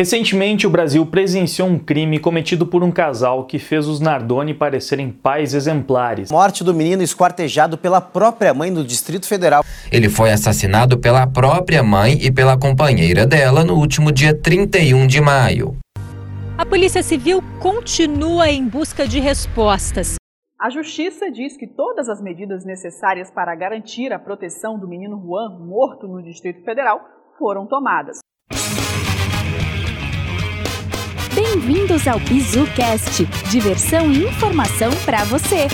Recentemente, o Brasil presenciou um crime cometido por um casal que fez os Nardoni parecerem pais exemplares. Morte do menino esquartejado pela própria mãe no Distrito Federal. Ele foi assassinado pela própria mãe e pela companheira dela no último dia 31 de maio. A Polícia Civil continua em busca de respostas. A Justiça diz que todas as medidas necessárias para garantir a proteção do menino Juan, morto no Distrito Federal, foram tomadas. Bem-vindos ao BizuCast, diversão e informação para você.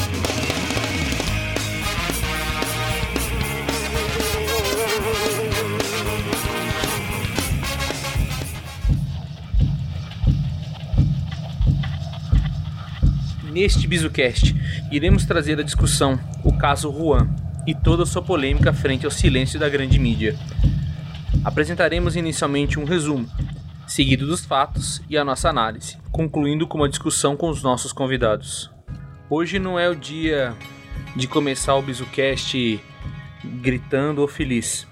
Neste BizuCast, iremos trazer à discussão o caso Juan e toda a sua polêmica frente ao silêncio da grande mídia. Apresentaremos inicialmente um resumo seguido dos fatos e a nossa análise, concluindo com uma discussão com os nossos convidados. Hoje não é o dia de começar o BizuCast gritando ou feliz,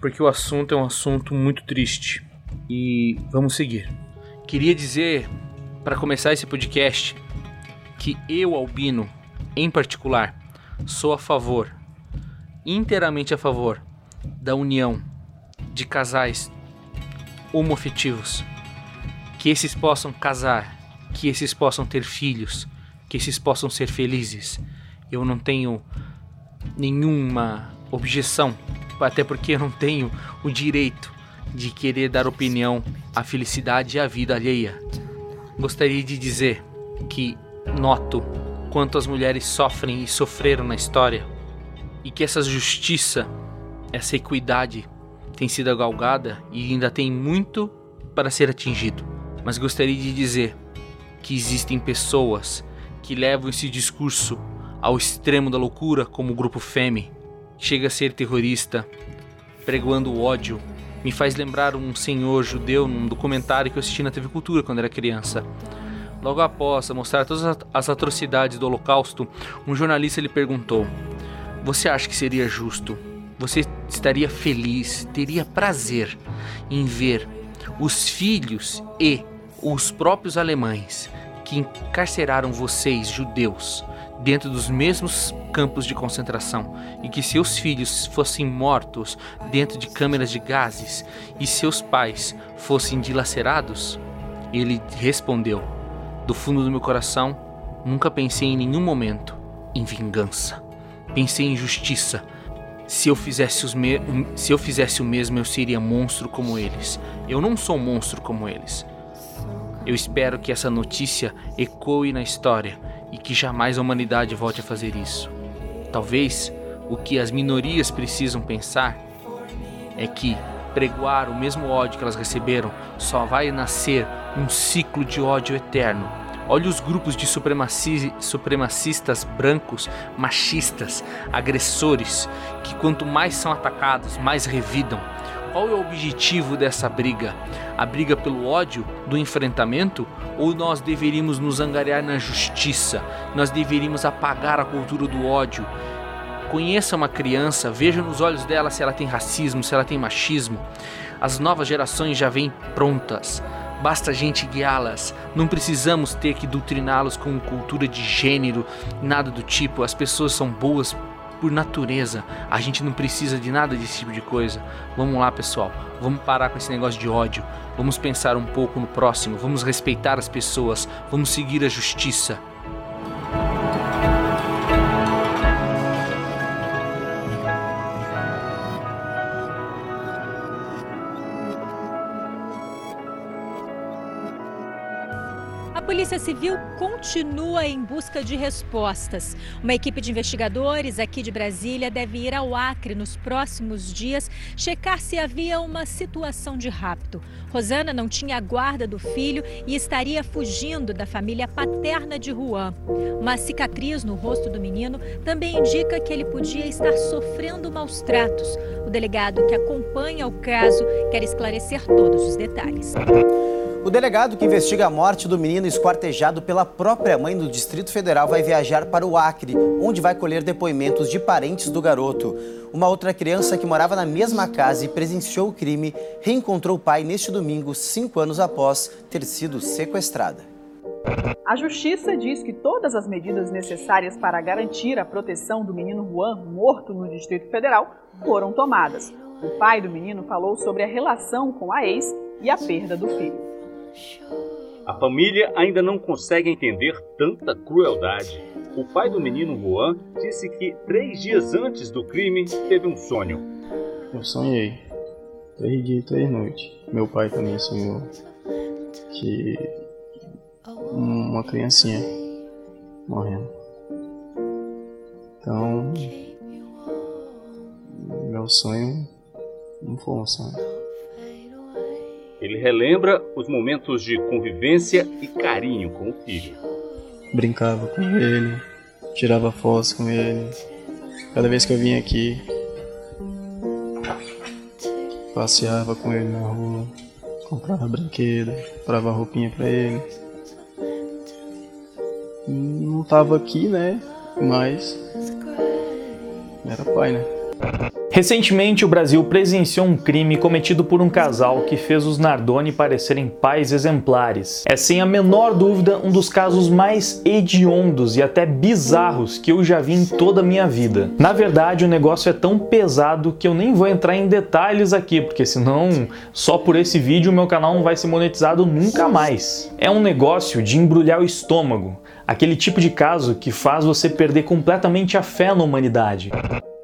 porque o assunto é um assunto muito triste. E vamos seguir. Queria dizer, para começar esse podcast, que eu, Albino, em particular, sou a favor, inteiramente a favor, da união de casais homoafetivos. Que esses possam casar, que esses possam ter filhos, que esses possam ser felizes. Eu não tenho nenhuma objeção, até porque eu não tenho o direito de querer dar opinião à felicidade e à vida alheia. Gostaria de dizer que noto quanto as mulheres sofrem e sofreram na história e que essa justiça, essa equidade tem sido galgada e ainda tem muito para ser atingido. Mas gostaria de dizer que existem pessoas que levam esse discurso ao extremo da loucura, como o grupo Femi, chega a ser terrorista, pregoando ódio. Me faz lembrar um senhor judeu num documentário que eu assisti na TV Cultura quando era criança. Logo após mostrar todas as atrocidades do Holocausto, um jornalista lhe perguntou: Você acha que seria justo você estaria feliz, teria prazer em ver os filhos e os próprios alemães que encarceraram vocês, judeus, dentro dos mesmos campos de concentração e que seus filhos fossem mortos dentro de câmeras de gases e seus pais fossem dilacerados? Ele respondeu: Do fundo do meu coração, nunca pensei em nenhum momento em vingança. Pensei em justiça se eu fizesse os me se eu fizesse o mesmo, eu seria monstro como eles. Eu não sou monstro como eles. Eu espero que essa notícia ecoe na história e que jamais a humanidade volte a fazer isso. Talvez o que as minorias precisam pensar é que pregoar o mesmo ódio que elas receberam só vai nascer um ciclo de ódio eterno Olhe os grupos de supremaci supremacistas brancos, machistas, agressores, que quanto mais são atacados, mais revidam. Qual é o objetivo dessa briga? A briga pelo ódio, do enfrentamento? Ou nós deveríamos nos angariar na justiça? Nós deveríamos apagar a cultura do ódio? Conheça uma criança, veja nos olhos dela se ela tem racismo, se ela tem machismo. As novas gerações já vêm prontas. Basta a gente guiá-las. Não precisamos ter que doutriná-los com cultura de gênero, nada do tipo. As pessoas são boas por natureza. A gente não precisa de nada desse tipo de coisa. Vamos lá, pessoal. Vamos parar com esse negócio de ódio. Vamos pensar um pouco no próximo. Vamos respeitar as pessoas. Vamos seguir a justiça. Polícia Civil continua em busca de respostas. Uma equipe de investigadores aqui de Brasília deve ir ao Acre nos próximos dias checar se havia uma situação de rapto. Rosana não tinha a guarda do filho e estaria fugindo da família paterna de Juan. Uma cicatriz no rosto do menino também indica que ele podia estar sofrendo maus tratos. O delegado que acompanha o caso quer esclarecer todos os detalhes. O delegado que investiga a morte do menino esquartejado pela própria mãe do Distrito Federal vai viajar para o Acre, onde vai colher depoimentos de parentes do garoto. Uma outra criança que morava na mesma casa e presenciou o crime reencontrou o pai neste domingo, cinco anos após ter sido sequestrada. A Justiça diz que todas as medidas necessárias para garantir a proteção do menino Juan, morto no Distrito Federal, foram tomadas. O pai do menino falou sobre a relação com a ex e a perda do filho. A família ainda não consegue entender tanta crueldade. O pai do menino Juan disse que três dias antes do crime teve um sonho. Eu sonhei. Três dias e três noites. Meu pai também sonhou que uma criancinha morrendo. Então, meu sonho não foi um sonho. Ele relembra os momentos de convivência e carinho com o filho. Brincava com ele, tirava fotos com ele. Cada vez que eu vinha aqui, passeava com ele na rua, comprava brinquedo, comprava roupinha para ele. Não tava aqui, né? Mas era pai, né? Recentemente, o Brasil presenciou um crime cometido por um casal que fez os Nardoni parecerem pais exemplares. É sem a menor dúvida um dos casos mais hediondos e até bizarros que eu já vi em toda a minha vida. Na verdade, o negócio é tão pesado que eu nem vou entrar em detalhes aqui, porque senão só por esse vídeo o meu canal não vai ser monetizado nunca mais. É um negócio de embrulhar o estômago, aquele tipo de caso que faz você perder completamente a fé na humanidade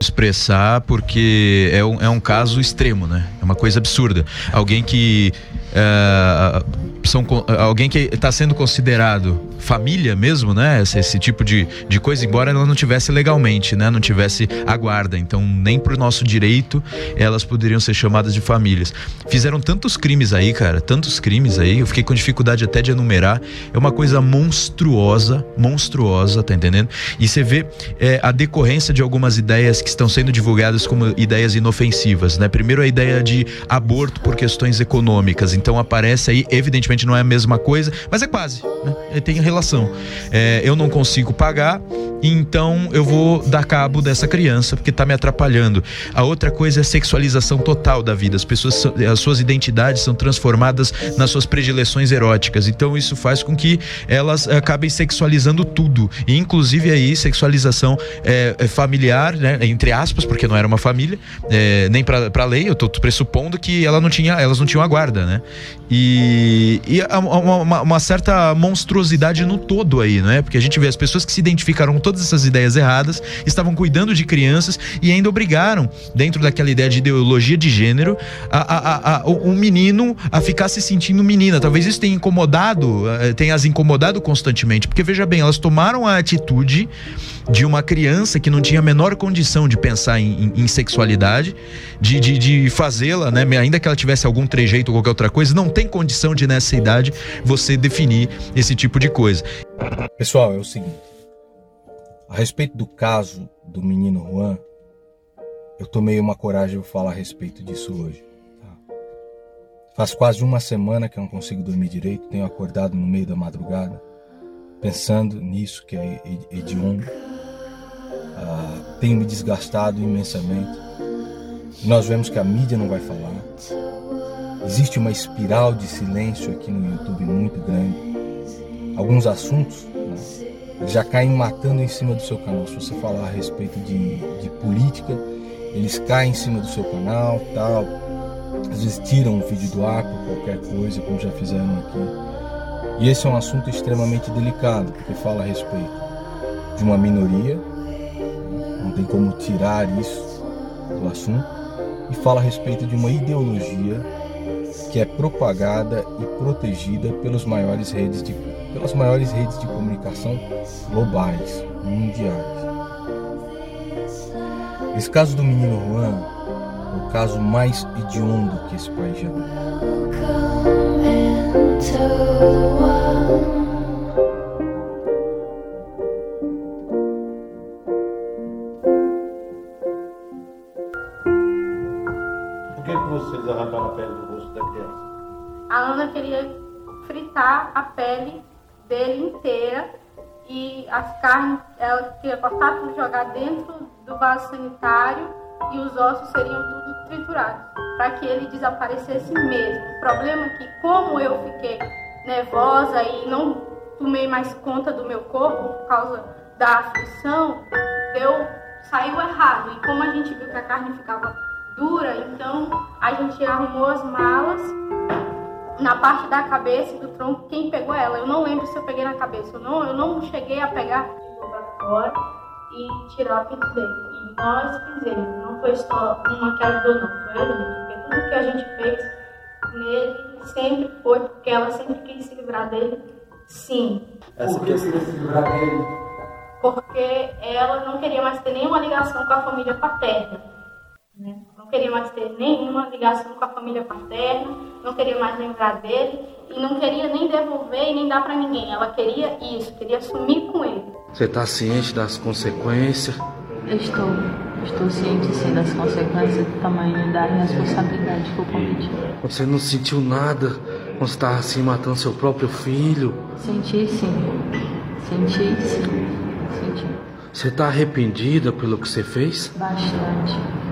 expressar porque é um, é um caso extremo, né? É uma coisa absurda. Alguém que é, são alguém que está sendo considerado família mesmo, né? Esse, esse, tipo de, de coisa, embora ela não tivesse legalmente, né? Não tivesse a guarda. Então, nem por nosso direito elas poderiam ser chamadas de famílias. Fizeram tantos crimes aí, cara, tantos crimes aí. Eu fiquei com dificuldade até de enumerar. É uma coisa monstruosa, monstruosa, tá entendendo? E você vê é, a decorrência de algumas ideias que estão sendo divulgadas como ideias inofensivas, né? Primeiro a ideia de aborto por questões econômicas. Então aparece aí, evidentemente não é a mesma coisa, mas é quase, né? Tem relação. É, eu não consigo pagar, então eu vou dar cabo dessa criança porque está me atrapalhando. A outra coisa é a sexualização total da vida. As pessoas, as suas identidades são transformadas nas suas predileções eróticas. Então isso faz com que elas acabem sexualizando tudo, e inclusive aí sexualização é familiar, né? Entre aspas, porque não era uma família, é, nem para a lei. Eu estou pressupondo que ela não tinha, elas não tinham a guarda, né? E, e uma, uma, uma certa monstruosidade no todo aí, não é? Porque a gente vê as pessoas que se identificaram com todas essas ideias erradas, estavam cuidando de crianças e ainda obrigaram, dentro daquela ideia de ideologia de gênero, a, a, a, um menino a ficar se sentindo menina. Talvez isso tenha incomodado, eh, tenha as incomodado constantemente, porque veja bem, elas tomaram a atitude de uma criança que não tinha a menor condição de pensar em, em, em sexualidade, de, de, de fazê-la, né? Ainda que ela tivesse algum trejeito ou qualquer outra coisa, não tem condição de nessa idade você definir esse tipo de coisa. Pessoal, é o seguinte. A respeito do caso do menino Juan, eu tomei uma coragem de falar a respeito disso hoje. Tá? Faz quase uma semana que eu não consigo dormir direito, tenho acordado no meio da madrugada, pensando nisso que é hediondo. Ah, tenho me desgastado imensamente. Nós vemos que a mídia não vai falar. Existe uma espiral de silêncio aqui no YouTube muito grande alguns assuntos, né, já caem matando em cima do seu canal. Se você falar a respeito de, de política, eles caem em cima do seu canal, tal. Às vezes tiram o vídeo do ar por qualquer coisa, como já fizeram aqui. E esse é um assunto extremamente delicado, porque fala a respeito de uma minoria, não tem como tirar isso do assunto, e fala a respeito de uma ideologia que é propagada e protegida pelas maiores redes de pelas maiores redes de comunicação globais, mundiais. Esse caso do menino Juan é o caso mais hediondo que esse país já viu. A pele do rosto da criança? A Ana queria fritar a pele dele inteira e as carnes, ela queria cortar tudo, jogar dentro do vaso sanitário e os ossos seriam tudo triturados, para que ele desaparecesse mesmo. O problema é que, como eu fiquei nervosa e não tomei mais conta do meu corpo por causa da aflição, deu, saiu errado. E como a gente viu que a carne ficava dura, então a gente arrumou as malas na parte da cabeça e do tronco. Quem pegou ela? Eu não lembro se eu peguei na cabeça. Eu não, eu não cheguei a pegar para fora e tirar o pinto dele. E nós fizemos. Não foi só uma que ajudou, não. Foi a outra. Porque tudo que a gente fez nele sempre foi porque ela sempre quis se livrar dele. Sim. Essa queria se livrar dele? Porque ela não queria mais ter nenhuma ligação com a família paterna. Né? Não queria mais ter nenhuma ligação com a família paterna, não queria mais lembrar dele e não queria nem devolver e nem dar para ninguém. Ela queria isso, queria sumir com ele. Você está ciente das consequências? Eu estou. Estou ciente sim das consequências do tamanho da responsabilidade que eu cometi. Você não sentiu nada quando estava assim matando seu próprio filho? Senti sim. Senti sim. Senti. Você está arrependida pelo que você fez? Bastante.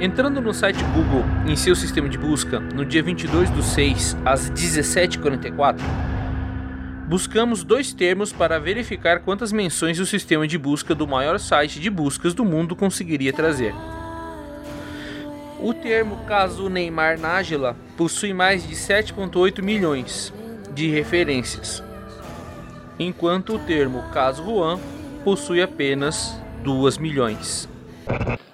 Entrando no site Google em seu sistema de busca, no dia 22 do 6, às 17h44, buscamos dois termos para verificar quantas menções o sistema de busca do maior site de buscas do mundo conseguiria trazer. O termo caso Neymar Nájila possui mais de 7,8 milhões de referências, enquanto o termo caso Juan possui apenas 2 milhões.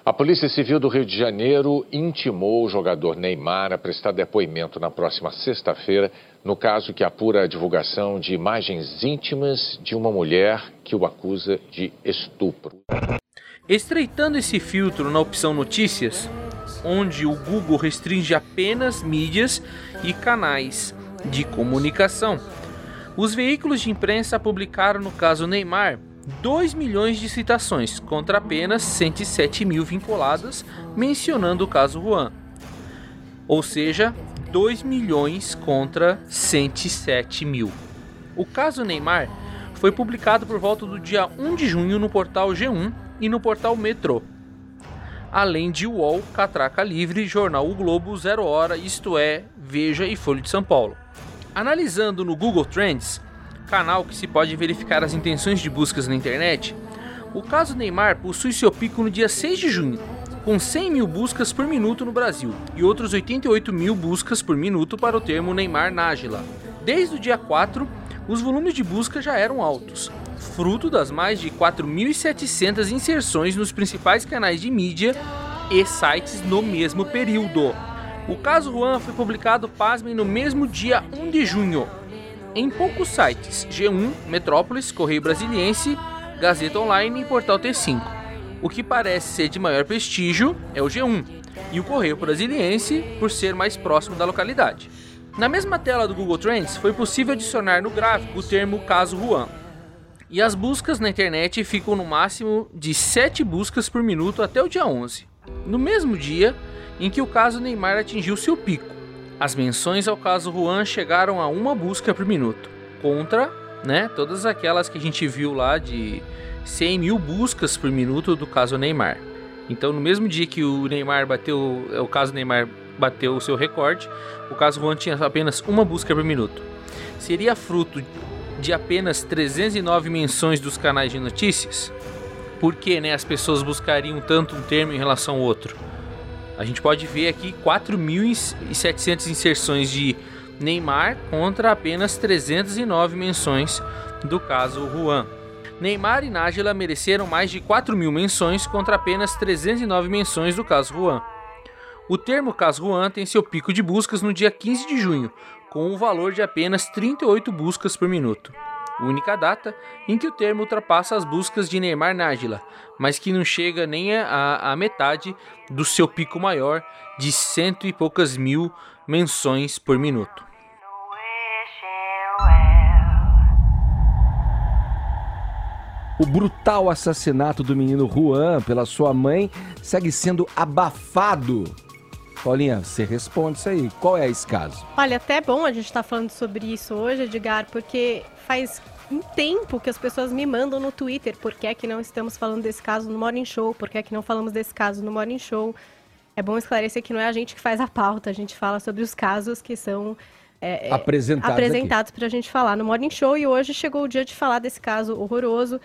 A Polícia Civil do Rio de Janeiro intimou o jogador Neymar a prestar depoimento na próxima sexta-feira no caso que apura a divulgação de imagens íntimas de uma mulher que o acusa de estupro. Estreitando esse filtro na opção Notícias, onde o Google restringe apenas mídias e canais de comunicação, os veículos de imprensa publicaram no caso Neymar 2 milhões de citações contra apenas 107 mil vinculadas, mencionando o caso Juan. Ou seja, 2 milhões contra 107 mil. O caso Neymar foi publicado por volta do dia 1 de junho no portal G1 e no portal Metro. Além de UOL, Catraca Livre, Jornal O Globo, Zero Hora, Isto É, Veja e Folha de São Paulo. Analisando no Google Trends, canal que se pode verificar as intenções de buscas na internet, o caso Neymar possui seu pico no dia 6 de junho, com 100 mil buscas por minuto no Brasil e outros 88 mil buscas por minuto para o termo Neymar Nájila. Desde o dia 4, os volumes de busca já eram altos, fruto das mais de 4.700 inserções nos principais canais de mídia e sites no mesmo período. O caso Juan foi publicado, pasmem, no mesmo dia 1 de junho, em poucos sites, G1, Metrópolis, Correio Brasiliense, Gazeta Online e Portal T5. O que parece ser de maior prestígio é o G1 e o Correio Brasiliense por ser mais próximo da localidade. Na mesma tela do Google Trends foi possível adicionar no gráfico o termo caso Juan. E as buscas na internet ficam no máximo de 7 buscas por minuto até o dia 11. No mesmo dia em que o caso Neymar atingiu seu pico. As menções ao caso Juan chegaram a uma busca por minuto, contra né, todas aquelas que a gente viu lá de 100 mil buscas por minuto do caso Neymar. Então, no mesmo dia que o Neymar bateu, o caso Neymar bateu o seu recorde, o caso Juan tinha apenas uma busca por minuto. Seria fruto de apenas 309 menções dos canais de notícias? Por que né, as pessoas buscariam tanto um termo em relação ao outro? A gente pode ver aqui 4.700 inserções de Neymar contra apenas 309 menções do caso Juan. Neymar e Nájila mereceram mais de 4 mil menções contra apenas 309 menções do caso Juan. O termo caso Juan tem seu pico de buscas no dia 15 de junho, com um valor de apenas 38 buscas por minuto única data em que o termo ultrapassa as buscas de Neymar Nájila, mas que não chega nem a, a metade do seu pico maior de cento e poucas mil menções por minuto. O brutal assassinato do menino Juan pela sua mãe segue sendo abafado. Paulinha, você responde isso aí. Qual é esse caso? Olha, até bom a gente estar tá falando sobre isso hoje, Edgar, porque faz um tempo que as pessoas me mandam no Twitter por que é que não estamos falando desse caso no Morning Show, por que é que não falamos desse caso no Morning Show. É bom esclarecer que não é a gente que faz a pauta, a gente fala sobre os casos que são é, é apresentados, para a gente falar no Morning Show. E hoje chegou o dia de falar desse caso horroroso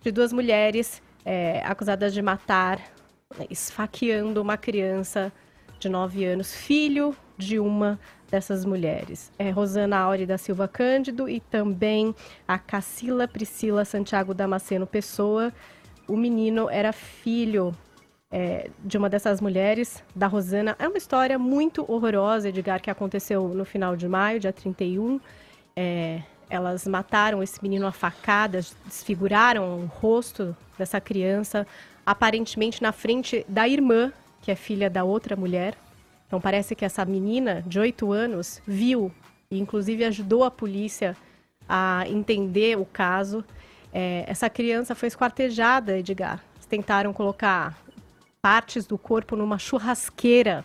de duas mulheres é, acusadas de matar, né, esfaqueando uma criança de 9 anos, filho de uma dessas mulheres. É Rosana Aure da Silva Cândido e também a Cacila Priscila Santiago Damasceno Pessoa. O menino era filho é, de uma dessas mulheres, da Rosana. É uma história muito horrorosa, Edgar, que aconteceu no final de maio, dia 31. É, elas mataram esse menino a facadas, desfiguraram o rosto dessa criança, aparentemente na frente da irmã, que é filha da outra mulher. Então parece que essa menina de 8 anos viu e inclusive ajudou a polícia a entender o caso. É, essa criança foi esquartejada, Edgar. Tentaram colocar partes do corpo numa churrasqueira.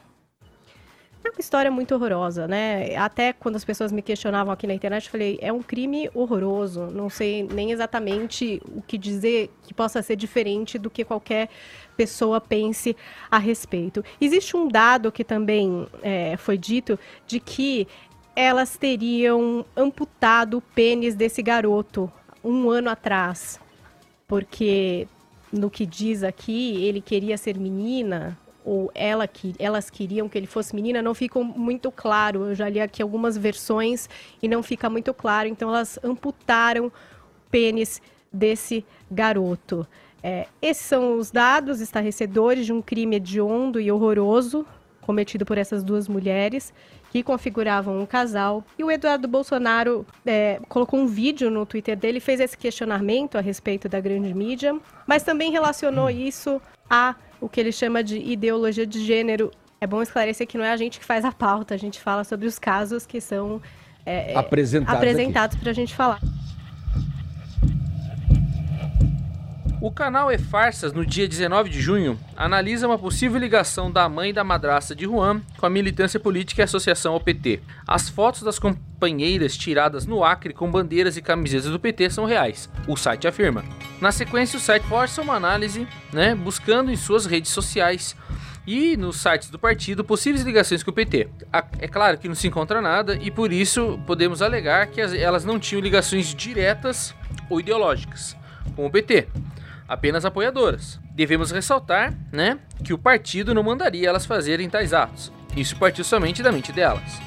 É uma história muito horrorosa, né? Até quando as pessoas me questionavam aqui na internet, eu falei, é um crime horroroso. Não sei nem exatamente o que dizer que possa ser diferente do que qualquer pessoa pense a respeito. Existe um dado que também é, foi dito de que elas teriam amputado o pênis desse garoto um ano atrás, porque no que diz aqui ele queria ser menina ou ela que elas queriam que ele fosse menina não ficou muito claro. Eu já li aqui algumas versões e não fica muito claro. Então elas amputaram o pênis desse garoto. É, esses são os dados estarrecedores de um crime hediondo e horroroso cometido por essas duas mulheres que configuravam um casal. E o Eduardo Bolsonaro é, colocou um vídeo no Twitter dele, fez esse questionamento a respeito da grande mídia, mas também relacionou isso a o que ele chama de ideologia de gênero. É bom esclarecer que não é a gente que faz a pauta, a gente fala sobre os casos que são é, apresentados, apresentados para a gente falar. O canal E-Farsas, no dia 19 de junho, analisa uma possível ligação da mãe da madraça de Juan com a militância política e associação ao PT. As fotos das companheiras tiradas no Acre com bandeiras e camisetas do PT são reais, o site afirma. Na sequência, o site força uma análise, né, buscando em suas redes sociais e nos sites do partido possíveis ligações com o PT. É claro que não se encontra nada e por isso podemos alegar que elas não tinham ligações diretas ou ideológicas com o PT apenas apoiadoras. Devemos ressaltar, né, que o partido não mandaria elas fazerem tais atos. Isso partiu somente da mente delas.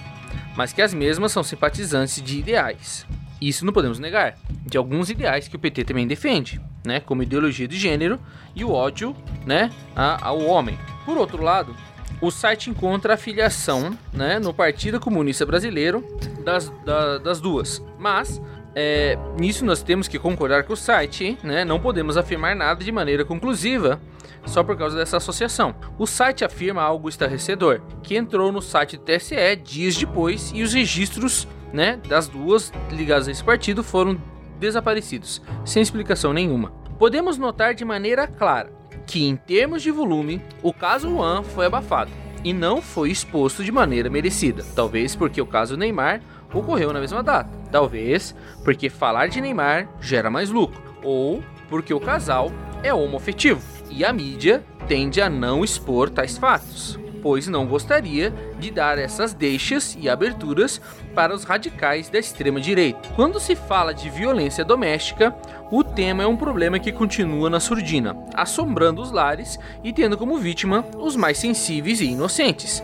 Mas que as mesmas são simpatizantes de ideais. Isso não podemos negar, de alguns ideais que o PT também defende, né, como ideologia de gênero e o ódio, né, ao homem. Por outro lado, o site encontra a filiação, né, no Partido Comunista Brasileiro das, da, das duas, mas é, nisso nós temos que concordar com o site, né? Não podemos afirmar nada de maneira conclusiva só por causa dessa associação. O site afirma algo estarrecedor, que entrou no site do TSE dias depois e os registros, né, das duas ligadas a esse partido foram desaparecidos, sem explicação nenhuma. Podemos notar de maneira clara que, em termos de volume, o caso Juan foi abafado e não foi exposto de maneira merecida. Talvez porque o caso Neymar ocorreu na mesma data. Talvez porque falar de Neymar gera mais lucro, ou porque o casal é homoafetivo e a mídia tende a não expor tais fatos, pois não gostaria de dar essas deixas e aberturas para os radicais da extrema direita. Quando se fala de violência doméstica, o tema é um problema que continua na surdina, assombrando os lares e tendo como vítima os mais sensíveis e inocentes.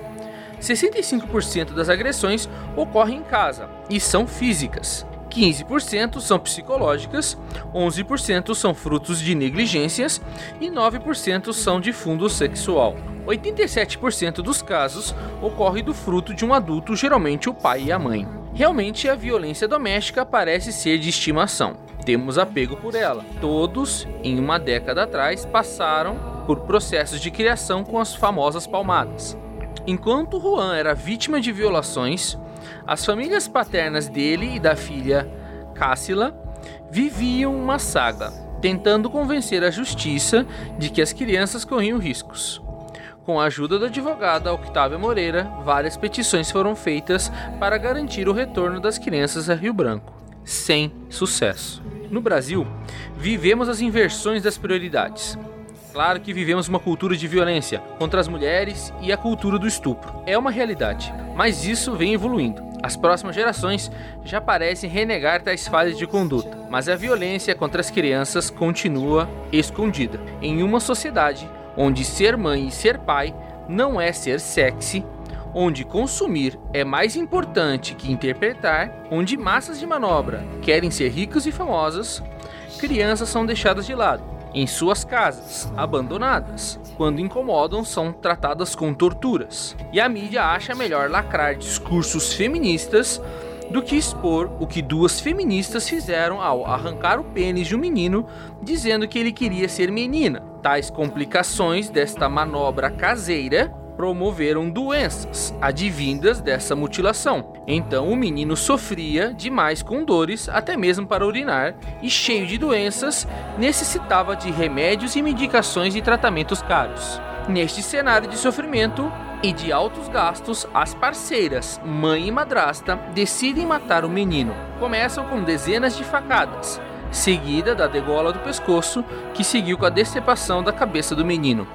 65% das agressões ocorrem em casa e são físicas. 15% são psicológicas, 11% são frutos de negligências e 9% são de fundo sexual. 87% dos casos ocorre do fruto de um adulto, geralmente o pai e a mãe. Realmente a violência doméstica parece ser de estimação. Temos apego por ela. Todos, em uma década atrás, passaram por processos de criação com as famosas palmadas. Enquanto Juan era vítima de violações, as famílias paternas dele e da filha Cássila viviam uma saga. tentando convencer a justiça de que as crianças corriam riscos. Com a ajuda da advogada Octávia Moreira, várias petições foram feitas para garantir o retorno das crianças a Rio Branco, sem sucesso. No Brasil, vivemos as inversões das prioridades. Claro que vivemos uma cultura de violência contra as mulheres e a cultura do estupro. É uma realidade, mas isso vem evoluindo. As próximas gerações já parecem renegar tais falhas de conduta, mas a violência contra as crianças continua escondida. Em uma sociedade onde ser mãe e ser pai não é ser sexy, onde consumir é mais importante que interpretar, onde massas de manobra querem ser ricas e famosas, crianças são deixadas de lado em suas casas, abandonadas. Quando incomodam, são tratadas com torturas. E a mídia acha melhor lacrar discursos feministas do que expor o que duas feministas fizeram ao arrancar o pênis de um menino, dizendo que ele queria ser menina. Tais complicações desta manobra caseira promoveram doenças advindas dessa mutilação. Então o menino sofria demais com dores, até mesmo para urinar, e cheio de doenças, necessitava de remédios e medicações e tratamentos caros. Neste cenário de sofrimento e de altos gastos, as parceiras, mãe e madrasta, decidem matar o menino. Começam com dezenas de facadas, seguida da degola do pescoço, que seguiu com a decepação da cabeça do menino.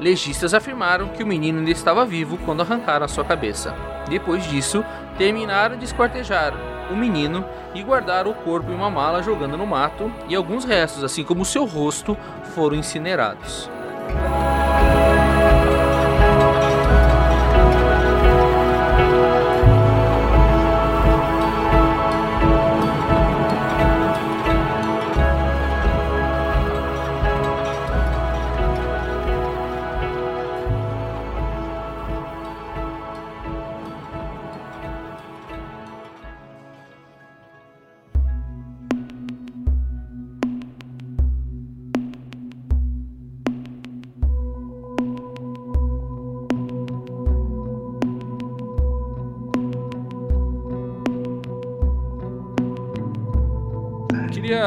Legistas afirmaram que o menino ainda estava vivo quando arrancaram a sua cabeça. Depois disso, terminaram de esquartejar o menino e guardaram o corpo em uma mala jogando no mato, e alguns restos, assim como seu rosto, foram incinerados.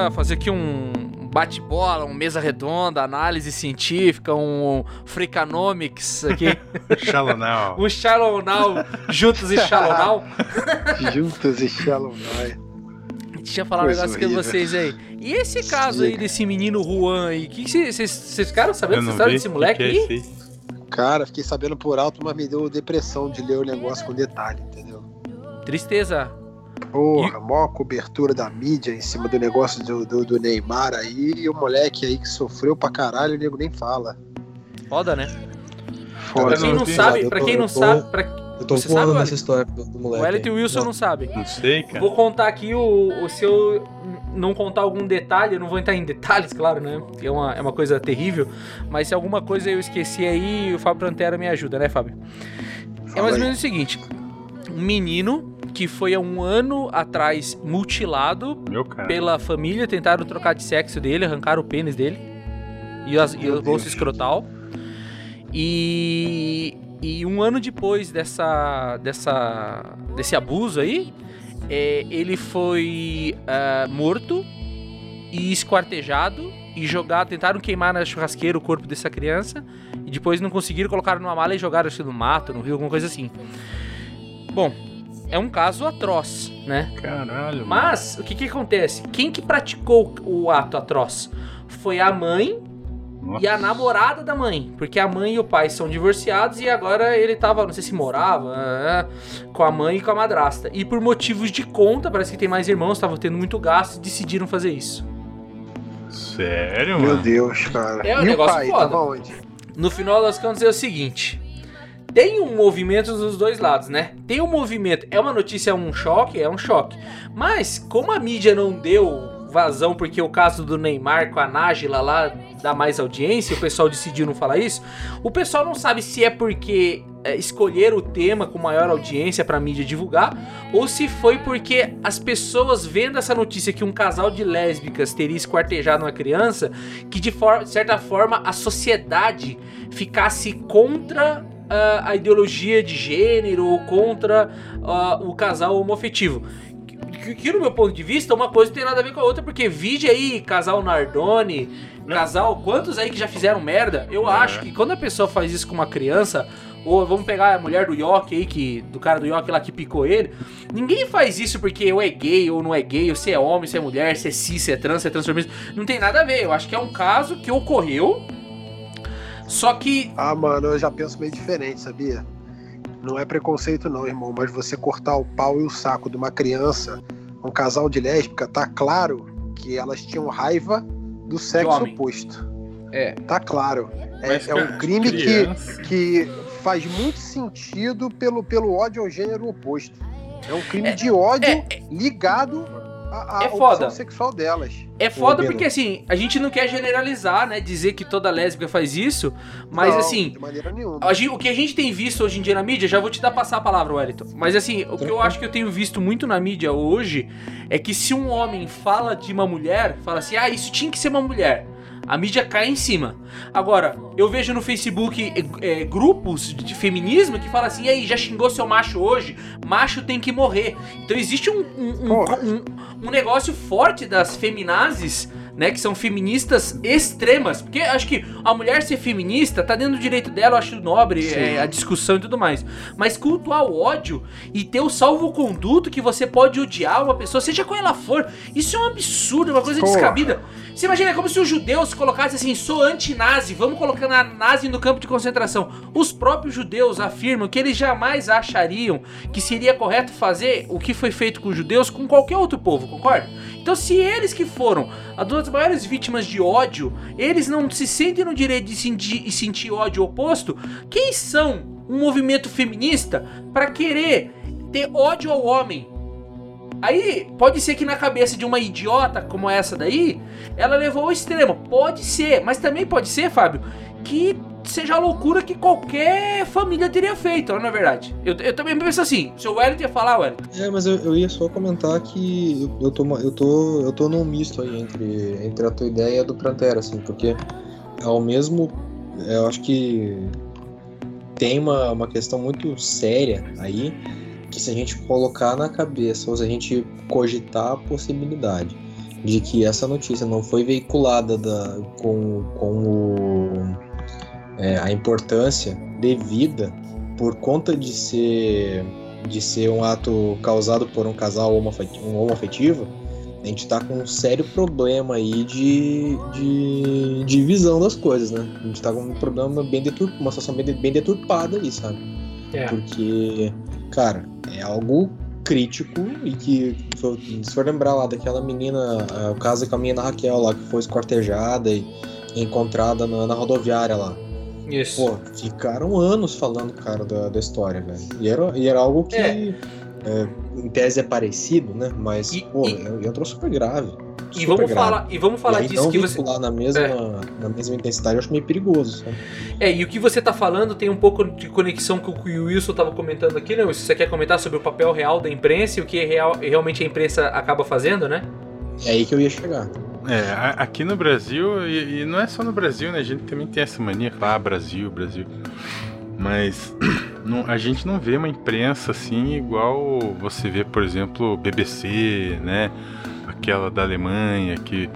Queria fazer aqui um bate-bola, uma mesa redonda, análise científica, um Freakonomics aqui. Shallow Now. um Shallow Now, juntos e Shallow Now. Juntos e Shallow Now. Deixa eu falar um negócio com vocês aí. E esse caso aí desse menino Juan aí? Que vocês ficaram sabendo dessa história desse moleque que aí? É Cara, fiquei sabendo por alto, mas me deu depressão de ler o negócio com detalhe, entendeu? Tristeza. Porra, maior cobertura da mídia em cima do negócio do, do, do, Neymar aí, e o moleque aí que sofreu pra caralho, o nego nem fala. Foda, né? Foda. Pra quem não sabe, pra quem não sabe, pra... Eu tô Você voando sabe, nessa história do, do moleque. O Elliot Wilson não, não sabe. Não sei, cara. Vou contar aqui o, o se eu não contar algum detalhe, eu não vou entrar em detalhes, claro, né? É uma, é uma coisa terrível. Mas se alguma coisa eu esqueci aí, o Fábio Pantera me ajuda, né, Fábio? é mais ou menos o seguinte: um menino que foi há um ano atrás mutilado pela família, tentaram trocar de sexo dele, arrancaram o pênis dele e, as, e a bolsa escrotal. E, e um ano depois dessa, dessa, desse abuso aí, é, ele foi uh, morto e esquartejado e jogado, tentaram queimar na churrasqueira o corpo dessa criança e depois não conseguiram, colocaram numa mala e jogaram acho, no mato, no rio, alguma coisa assim. Bom, é um caso atroz, né? Caralho. Mas o que que acontece? Quem que praticou o ato atroz? Foi a mãe Nossa. e a namorada da mãe, porque a mãe e o pai são divorciados e agora ele tava, não sei se morava, é, com a mãe e com a madrasta. E por motivos de conta, parece que tem mais irmãos, estavam tendo muito gasto, decidiram fazer isso. Sério, Meu mano? Deus, cara. É um e negócio o pai, foda. tava onde? No final das contas é o seguinte: tem um movimento dos dois lados, né? Tem um movimento, é uma notícia, é um choque, é um choque. Mas como a mídia não deu vazão porque o caso do Neymar com a Nájila lá dá mais audiência, o pessoal decidiu não falar isso. O pessoal não sabe se é porque é, escolheram o tema com maior audiência pra mídia divulgar ou se foi porque as pessoas vendo essa notícia que um casal de lésbicas teria esquartejado uma criança, que de for certa forma a sociedade ficasse contra uh, a ideologia de gênero ou contra uh, o casal homoafetivo. que, que, no meu ponto de vista, uma coisa não tem nada a ver com a outra, porque vide aí, casal Nardoni, casal, quantos aí que já fizeram merda? Eu É. acho que quando a pessoa faz isso com uma criança, ou vamos pegar a mulher do York aí, que, do cara do York lá que picou ele, ninguém faz isso porque ou é gay ou não é gay, ou se é homem, se é mulher, se é cis, se é trans, se é transformista. Não tem nada a ver. Eu acho que é um caso que ocorreu, só que Ah, mano, eu já penso meio diferente, sabia? Não é preconceito não, irmão, mas você cortar o pau e o saco de uma criança, um casal de lésbica, tá claro que elas tinham raiva do sexo homem. oposto. É. Tá claro. É, é um crime criança- que, que faz muito sentido pelo, pelo ódio ao gênero oposto. É um crime É- de ódio ligado à, à É opção foda. sexual delas. É foda porque assim, a gente não quer generalizar, né? Dizer que toda lésbica faz isso, mas Não, assim. De maneira nenhuma. a gente- o que a gente tem visto hoje em dia na mídia, já vou te dar passar a palavra, Wellington. Mas assim, o que eu acho que eu tenho visto muito na mídia hoje é que se um homem fala de uma mulher, fala assim, ah, isso tinha que ser uma mulher. A mídia cai em cima. Agora, eu vejo no Facebook é, grupos de feminismo que falam assim, e aí, já xingou seu macho hoje? Macho tem que morrer. Então existe um, um, um, um- um negócio forte das feminazes, né? Que são feministas extremas. Porque acho que a mulher ser feminista tá dentro do direito dela, eu acho nobre é, a discussão e tudo mais. Mas cultuar o ódio e ter o salvo-conduto que você pode odiar uma pessoa, seja qual ela for, isso é um absurdo, é uma coisa Porra. descabida. Você imagina, é como se os judeus colocassem assim, sou anti-nazi, vamos colocar na nazi no campo de concentração. Os próprios judeus afirmam que eles jamais achariam que seria correto fazer o que foi feito com os judeus com qualquer outro povo, concorda? Então, se eles que foram as duas maiores vítimas de ódio, eles não se sentem no direito de sentir, sentir ódio oposto, quem são um movimento feminista para querer ter ódio ao homem? Aí, pode ser que na cabeça de uma idiota como essa daí, ela levou ao extremo. Pode ser, mas também pode ser, Fábio, que seja a loucura que qualquer família teria feito, não é verdade? Eu, eu também penso assim, se o Wellington ia falar, Wellington. É, mas eu, eu ia só comentar que eu, eu, tô, eu, tô, eu tô num misto aí entre, entre a tua ideia e a do Plantera, assim, porque ao mesmo. Eu acho que tem uma, uma questão muito séria aí, que se a gente colocar na cabeça, ou se a gente cogitar a possibilidade de que essa notícia não foi veiculada da, com, com o, é, a importância devida por conta de ser de ser um ato causado por um casal homoafet- um homoafetivo, a gente tá com um sério problema aí de, de, de visão das coisas, né? A gente tá com um problema bem deturpado, uma situação bem, bem deturpada aí, sabe? É. Porque, cara, é algo crítico e que, se for lembrar lá daquela menina, o caso com a menina Raquel lá, que foi escortejada e encontrada na, na rodoviária lá. Isso. Pô, ficaram anos falando, cara, da, da história, velho. E era, e era algo que, É. é, em tese, é parecido, né? Mas, pô, é, é troço super grave. E vamos grave. falar, e vamos falar e aí, disso não que você na mesma, na mesma intensidade, eu acho meio perigoso, sabe? É, e o que você tá falando tem um pouco de conexão com o que o Wilson tava comentando aqui, né? Se você quer comentar sobre o papel real da imprensa e o que é real, realmente a imprensa acaba fazendo, né? É aí que eu ia chegar. É, a- aqui no Brasil, e, e não é só no Brasil, né? A gente também tem essa mania, claro, Brasil, Brasil. Mas não- a gente não vê uma imprensa assim igual você vê, por exemplo, BBC, né? Aquela da Alemanha, que.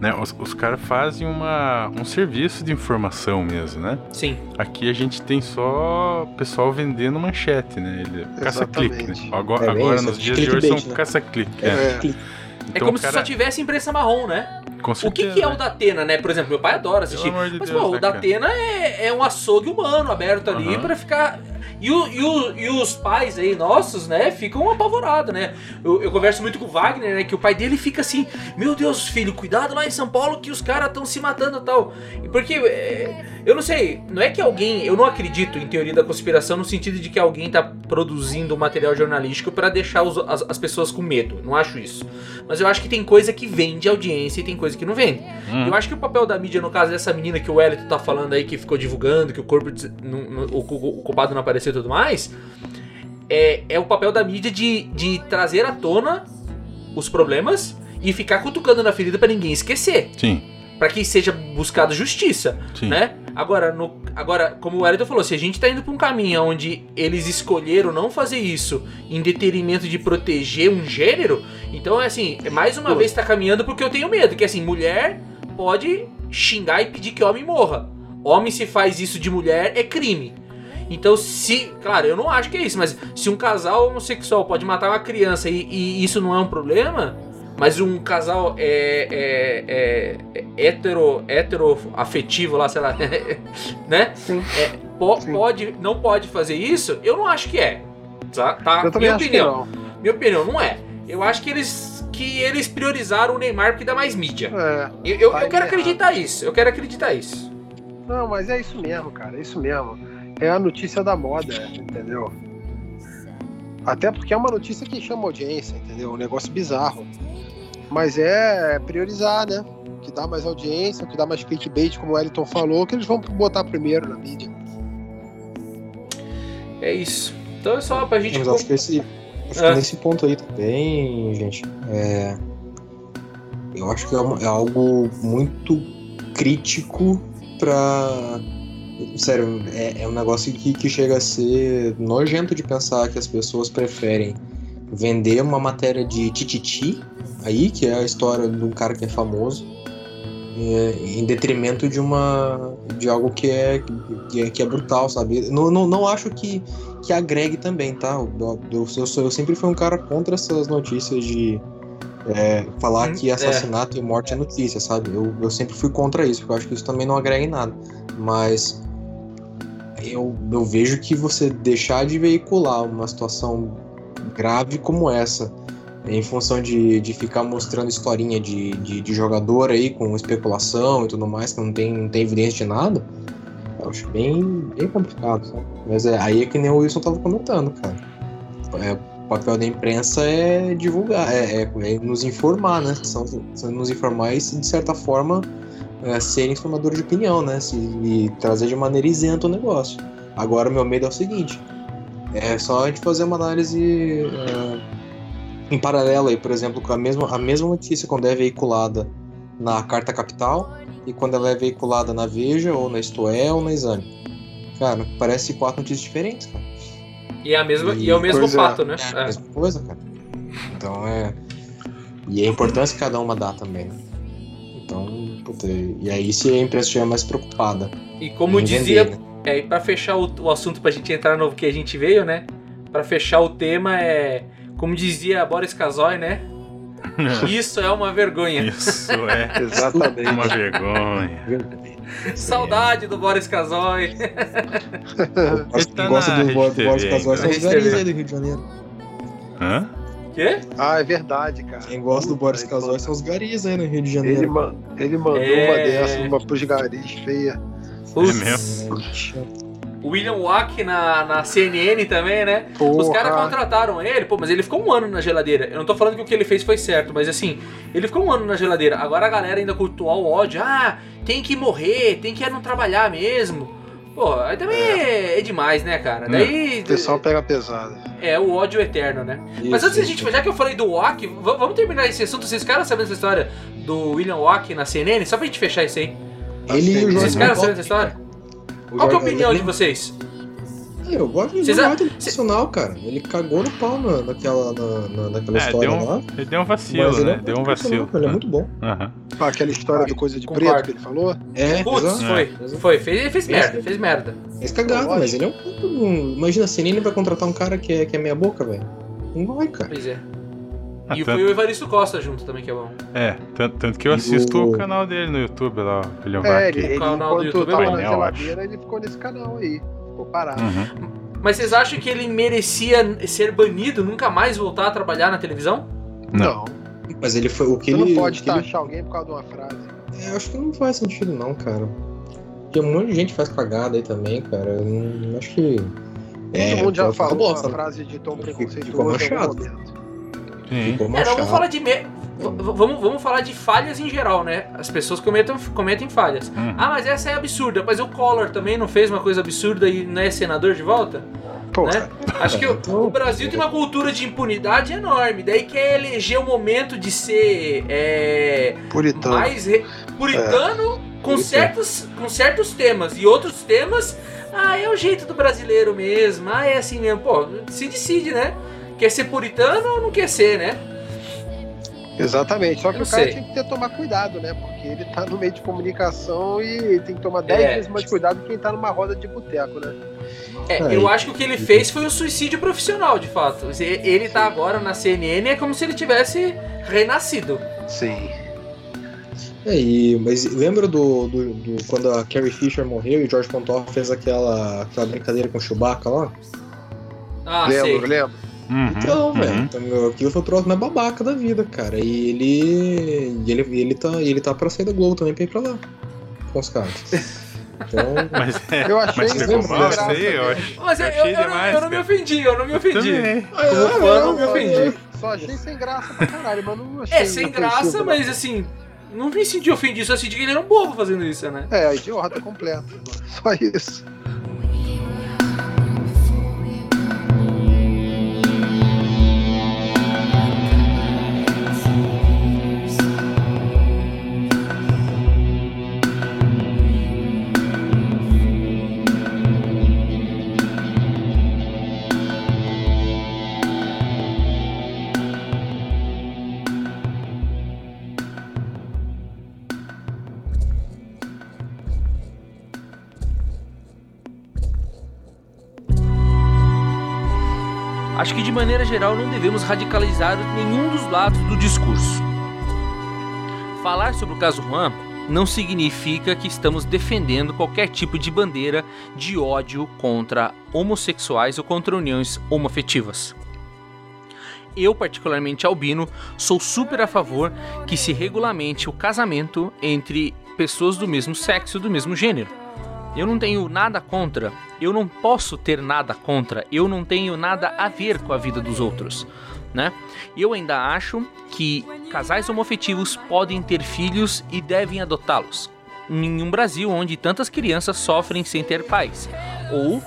Né, os, os caras fazem uma, um serviço de informação mesmo, né? Sim. Aqui a gente tem só o pessoal vendendo manchete, né? Ele, caça-clique, né? Exatamente. Agora, É agora isso, nos é dias de hoje são né? caça-clique. É, É. clique. é Então, como o se cara- só tivesse imprensa marrom, né? Com O que, que é o né? da Atena, né? Por exemplo, meu pai adora assistir. Amor de Mas, Deus, pô, o né, da cara? Atena é, é um açougue humano aberto ali Aham. pra ficar. E, o- e o- e os pais aí nossos, né, ficam apavorados, né? Eu, eu converso muito com o Wagner, né? Que o pai dele fica assim: Meu Deus, filho, cuidado lá em São Paulo que os caras estão se matando e tal. Porque, é, eu não sei, não é que alguém. Eu não acredito em teoria da conspiração no sentido de que alguém tá produzindo material jornalístico pra deixar os- as, as pessoas com medo. Não acho isso. Mas eu acho que tem coisa que vende audiência e tem coisa que não vende. Hum. Eu acho que o papel da mídia, no caso dessa menina que o Wellington tá falando aí, que ficou divulgando, que o corpo. não- não- o, o- culpado não apareceu e tudo mais. É, é o papel da mídia de, de trazer à tona os problemas e ficar cutucando na ferida pra ninguém esquecer. Sim. Pra que seja buscada justiça, Sim. né? Agora, no, agora, como o Wellington falou, se a gente tá indo pra um caminho onde eles escolheram não fazer isso em detrimento de proteger um gênero, então é assim, mais uma vez tá caminhando porque eu tenho medo, que assim, mulher pode xingar e pedir que homem morra. Homem se faz isso de mulher é crime. Então, se. Claro, eu não acho que é isso, mas se um casal homossexual pode matar uma criança e, e isso não é um problema, mas um casal é, é, é, é hetero, hetero afetivo lá, sei lá, né? Sim. É, po- pode, não pode fazer isso, eu não acho que é. Tá? tá? Eu Minha opinião. Minha opinião, não é. Eu acho que eles que eles priorizaram o Neymar porque dá mais mídia. É, eu, eu, tá eu quero errado. acreditar isso. Eu quero acreditar isso. Não, mas é isso mesmo, cara. É isso mesmo. É a notícia da moda, entendeu? Até porque é uma notícia que chama audiência, entendeu? Um negócio bizarro. Mas é priorizar, né? O que dá mais audiência, o que dá mais clickbait, como o Wellington falou, que eles vão botar primeiro na mídia. É isso. Então é só pra gente. Mas acho que, esse, acho É. que nesse ponto aí também, gente, é, eu acho que é, uma- é algo muito crítico pra. Sério, é, é um negócio que, que chega a ser nojento de pensar que as pessoas preferem vender uma matéria de tititi aí, que é a história de um cara que é famoso, é, em detrimento de uma de algo que é que é, que é brutal, sabe? Não, não, não acho que, que agregue também, tá? Eu, eu, eu, eu sempre fui um cara contra essas notícias de é, falar Hum, que é. assassinato e morte é notícia, sabe? Eu, eu sempre fui contra isso, porque eu acho que isso também não agrega em nada. Mas eu, eu vejo que você deixar de veicular uma situação grave como essa, em função de, de ficar mostrando historinha de, de, de jogador aí com especulação e tudo mais, que não tem, não tem evidência de nada, eu acho bem, bem complicado, sabe? Mas é, aí é que nem o Wilson tava comentando, cara. É, o papel da imprensa é divulgar, é, é- é nos informar, né? São, são nos informar e, de certa forma, é, ser informador de opinião, né? Se, e trazer de maneira isenta o negócio. Agora, o meu medo é o seguinte: é só a gente fazer uma análise é, em paralelo aí, por exemplo, com a mesma, a mesma notícia quando é veiculada na Carta Capital e quando ela é veiculada na Veja, ou na Isto É, ou na Exame. Cara, parece quatro notícias diferentes, cara. E é, a mesma, e é o mesmo é. fato, né? É a mesma coisa, cara. Então é. E a importância que cada uma dá também, né? Então, puta, e aí se a imprensa estiver mais preocupada. E como dizia, vender, né? é, e pra fechar o, o assunto pra gente entrar no que a gente veio, né? Pra fechar o tema é, como dizia Boris Casoy, né? Isso é uma vergonha. Isso é Exatamente. uma vergonha. Saudade do Boris Casoy. Quem gosta do, do Boris Casói são os garis aí do Rio de Janeiro. Hã? Quê? Ah, é verdade, cara. Quem gosta do Boris Casói são os garis aí no Rio de Janeiro. Ele, ma- ele mandou É. uma dessa, uma pros garis feia. Putz. William Wack na, na CNN também, né? Os Porra. caras contrataram ele, pô, mas ele ficou um ano na geladeira. Eu não tô falando que o que ele fez foi certo, mas assim, ele ficou um ano na geladeira. Agora a galera ainda cultuar o ódio. Ah, tem que morrer, tem que não trabalhar mesmo. Pô, aí também é, é demais, né, cara? Daí. O pessoal pega pesado. É o ódio eterno, né? Mas antes da gente, já que eu falei do Wack, vamos terminar esse assunto. Vocês caras sabem essa história do William Wack na CNN? Só pra gente fechar isso aí. Ele e o Vocês caras sabem essa história? Qual que é a opinião de ele- vocês? Eu gosto de Vocês Vocês a- profissional, cara. Ele cagou no pau na, naquela, na, na- naquela É, história deu um, lá. ele deu um vacilo, Mas ele né? é um deu um vacilo. Ele é muito bom. Aham. Ah, aquela história do coisa de concordo. preto que ele falou? É, Putz, foi. Foi. Fez, ele fez merda, fez merda. Fez cagado, mas ele é um puto um- Imagina, a CNN vai contratar um cara que é, que é meia boca, velho. Não vai, cara. Pois é. Ah, E tanto- foi o Evaristo Costa junto também, que é bom. É, tanto, tanto que eu E assisto o- o canal dele no YouTube lá, o William É, ele, ele canal do YouTube é tava bom. na geladeira, ele ficou nesse canal aí. Ficou parado. Uhum. Mas vocês acham que ele merecia ser banido, nunca mais voltar a trabalhar na televisão? Não. Mas ele foi o que Você ele. não pode o que ele- taxar alguém por causa de uma frase. É, eu acho que não faz sentido, não, cara. Porque um monte de gente faz cagada aí também, cara. Eu não, acho que. É, Todo mundo já ficou falou bosta, uma né? frase de tom Ficou preconceituoso em manchado. Sim. Ficou É, não, vamos falar de. Me... Vamos, vamos falar de falhas em geral, né? As pessoas cometem, cometem falhas. Uhum. Ah, mas essa é absurda. Mas o Collor também não fez uma coisa absurda e não é senador de volta? Pô, Né? Acho que o, o Brasil tem uma cultura de impunidade enorme. Daí quer eleger o momento de ser é, puritano. mais re- puritano com Isso. certos, com certos temas e outros temas, ah, é o jeito do brasileiro mesmo, ah, é assim mesmo. Pô, se decide, né? Quer ser puritano ou não quer ser, né? Exatamente, só que o cara sei. tem que ter tomar cuidado, né? Porque ele tá no meio de comunicação e tem que tomar 10 É. vezes mais cuidado que quem tá numa roda de boteco, né? É, eu acho que o que ele fez foi um suicídio profissional, de fato. Ele tá agora na CNN, é como se ele tivesse renascido. Sim. É, e, mas lembra do, do, do- quando a Carrie Fisher morreu e o George Pontoff fez aquela, aquela brincadeira com o Chewbacca lá? Ah, lembro, sei. lembro. Então, velho, então, aquilo foi o troço mais babaca da vida, cara. E ele. e ele, ele, tá, ele tá pra sair da Globo também pra ir pra lá. Com os caras. Então. Mas é, Eu achei mas isso pegou mal graça isso aí, eu acho. Mas eu, eu, achei eu não, demais, eu não me ofendi, eu não me ofendi. Também. Como fã, eu não me ofendi. Só achei sem graça pra caralho, mas não achei. É, sem graça, mas não. assim, não me senti ofendido, só senti que ele era um bobo fazendo isso, né? É, idiota completo. Só isso. Acho que de maneira geral não devemos radicalizar nenhum dos lados do discurso. Falar sobre o caso Juan não significa que estamos defendendo qualquer tipo de bandeira de ódio contra homossexuais ou contra uniões homoafetivas. Eu, particularmente albino, sou super a favor que se regulamente o casamento entre pessoas do mesmo sexo e do mesmo gênero. Eu não tenho nada contra, eu não posso ter nada contra, eu não tenho nada a ver com a vida dos outros, né? Eu ainda acho que casais homoafetivos podem ter filhos e devem adotá-los. Em um Brasil onde tantas crianças sofrem sem ter pais, ou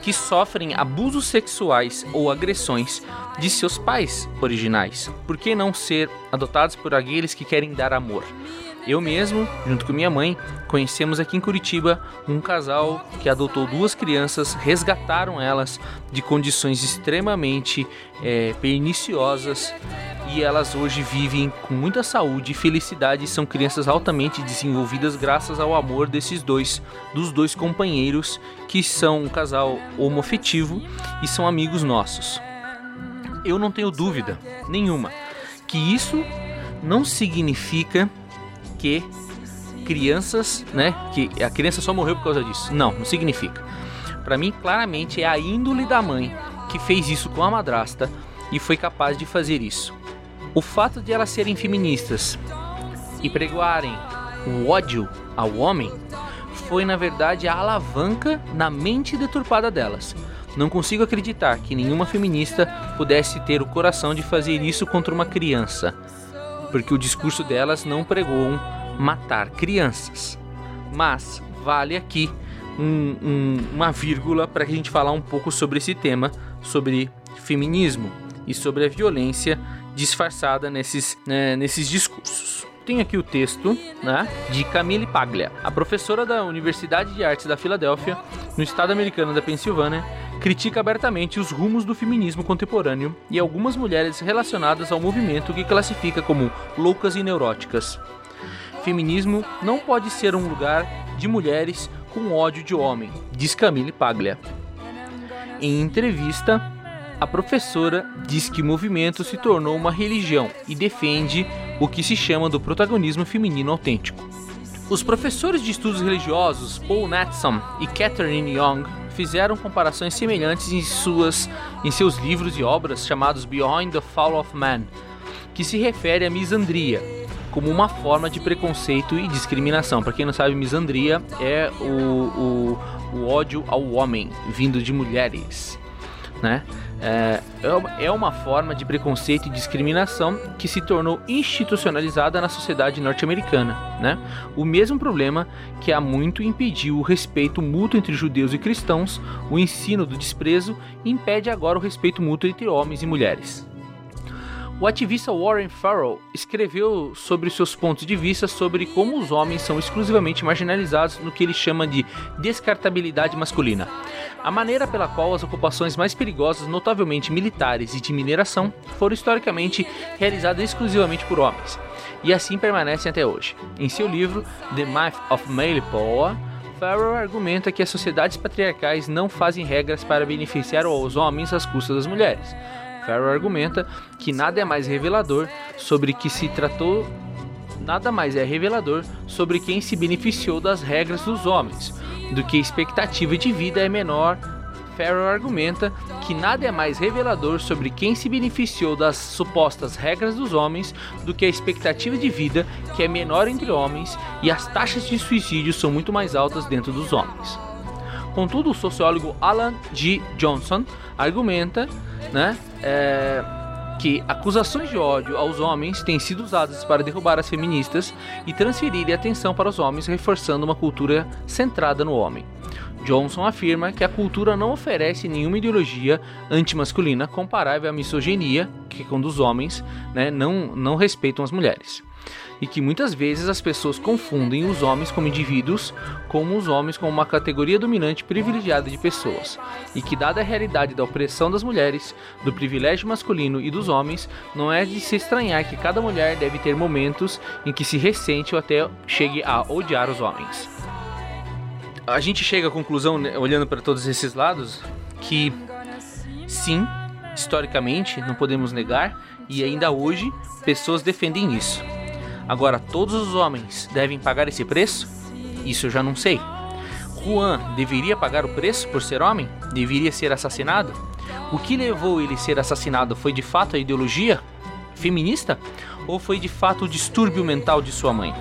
que sofrem abusos sexuais ou agressões de seus pais originais. Por que não ser adotados por aqueles que querem dar amor? Eu mesmo, junto com minha mãe, conhecemos aqui em Curitiba um casal que adotou duas crianças, resgataram elas de condições extremamente eh, perniciosas e elas hoje vivem com muita saúde e felicidade. São crianças altamente desenvolvidas graças ao amor desses dois, dos dois companheiros que são um casal homoafetivo e são amigos nossos. Eu não tenho dúvida nenhuma que isso não significa que crianças, né, que a criança só morreu por causa disso. Não, não significa. Para mim, claramente é a índole da mãe que fez isso com a madrasta e foi capaz de fazer isso. O fato de elas serem feministas e pregoarem o ódio ao homem foi na verdade a alavanca na mente deturpada delas. Não consigo acreditar que nenhuma feminista pudesse ter o coração de fazer isso contra uma criança, porque o discurso delas não pregou matar crianças. Mas vale aqui um- um- uma vírgula para a gente falar um pouco sobre esse tema, sobre feminismo e sobre a violência disfarçada nesses, né, nesses discursos. Tenho aqui o texto né, de Camille Paglia, a professora da Universidade de Artes da Filadélfia, no estado americano da Pensilvânia, critica abertamente os rumos do feminismo contemporâneo e algumas mulheres relacionadas ao movimento que classifica como loucas e neuróticas. Feminismo não pode ser um lugar de mulheres com ódio de homem, diz Camille Paglia. Em entrevista, a professora diz que o movimento se tornou uma religião e defende o que se chama do protagonismo feminino autêntico. Os professores de estudos religiosos Paul Natson e Catherine Young fizeram comparações semelhantes em, suas, em seus livros e obras chamados Behind the Fall of Man, que se refere à misandria como uma forma de preconceito e discriminação. Para quem não sabe, misandria é o, o, o ódio ao homem vindo de mulheres, né? É, é uma- é uma forma de preconceito e discriminação que se tornou institucionalizada na sociedade norte-americana, né? O mesmo problema que há muito impediu o respeito mútuo entre judeus e cristãos, o ensino do desprezo impede agora o respeito mútuo entre homens e mulheres. O ativista Warren Farrell escreveu sobre seus pontos de vista sobre como os homens são exclusivamente marginalizados no que ele chama de descartabilidade masculina. A maneira pela qual as ocupações mais perigosas, notavelmente militares e de mineração, foram historicamente realizadas exclusivamente por homens, e assim permanecem até hoje. Em seu livro The Myth of Male Power, Farrell argumenta que as sociedades patriarcais não fazem regras para beneficiar os homens às custas das mulheres. Farrell argumenta que nada é mais revelador sobre que se tratou nada mais é revelador sobre quem se beneficiou das regras dos homens, do que a expectativa de vida é menor. Farrell argumenta que nada é mais revelador sobre quem se beneficiou das supostas regras dos homens do que a expectativa de vida, que é menor entre homens, e as taxas de suicídio são muito mais altas dentro dos homens. Contudo, o sociólogo Alan G. Johnson argumenta né, é, que acusações de ódio aos homens têm sido usadas para derrubar as feministas e transferir a atenção para os homens, reforçando uma cultura centrada no homem. Johnson afirma que a cultura não oferece nenhuma ideologia antimasculina comparável à misoginia, que quando os homens né, não, não respeitam as mulheres e que muitas vezes as pessoas confundem os homens como indivíduos como os homens como uma categoria dominante privilegiada de pessoas, e que, dada a realidade da opressão das mulheres, do privilégio masculino e dos homens, não é de se estranhar que cada mulher deve ter momentos em que se ressente ou até chegue a odiar os homens. A gente chega à conclusão, né, olhando para todos esses lados, que sim, historicamente, não podemos negar, e ainda hoje pessoas defendem isso. Agora, todos os homens devem pagar esse preço? Isso eu já não sei. Juan deveria pagar o preço por ser homem? Deveria ser assassinado? O que levou ele a ser assassinado foi de fato a ideologia feminista? Ou foi de fato o distúrbio mental de sua mãe?